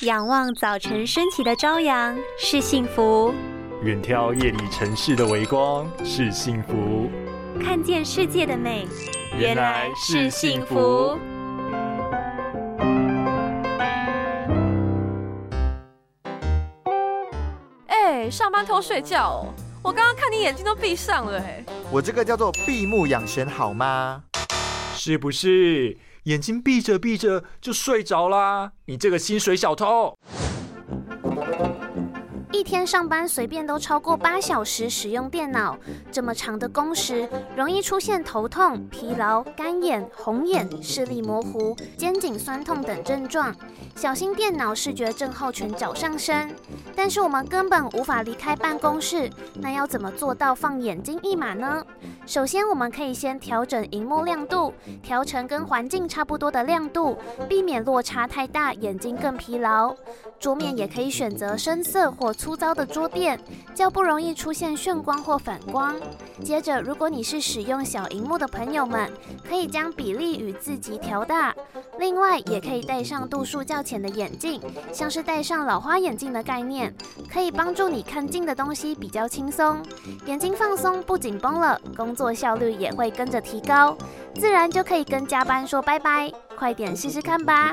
仰望早晨升起的朝阳是幸福，远眺夜里城市的微光是幸福，看见世界的美原来是幸福。哎，上班偷睡觉哦！我刚刚看你眼睛都闭上了哎。我这个叫做闭目养神，好吗？是不是眼睛闭着闭着就睡着啦？你这个薪水小偷！天上班随便都超过八小时使用电脑，这么长的工时，容易出现头痛、疲劳、干眼、红眼、视力模糊、肩颈酸痛等症状，小心电脑视觉症候群找上身。但是我们根本无法离开办公室，那要怎么做到放眼睛一马呢？首先，我们可以先调整荧幕亮度，调成跟环境差不多的亮度，避免落差太大，眼睛更疲劳。桌面也可以选择深色或粗粗糙的桌垫，较不容易出现眩光或反光。接着，如果你是使用小荧幕的朋友们，可以将比例与字级调大。另外，也可以戴上度数较浅的眼镜，像是戴上老花眼镜的概念，可以帮助你看近的东西比较轻松。眼睛放松不紧绷了，工作效率也会跟着提高，自然就可以跟加班说拜拜。快点试试看吧！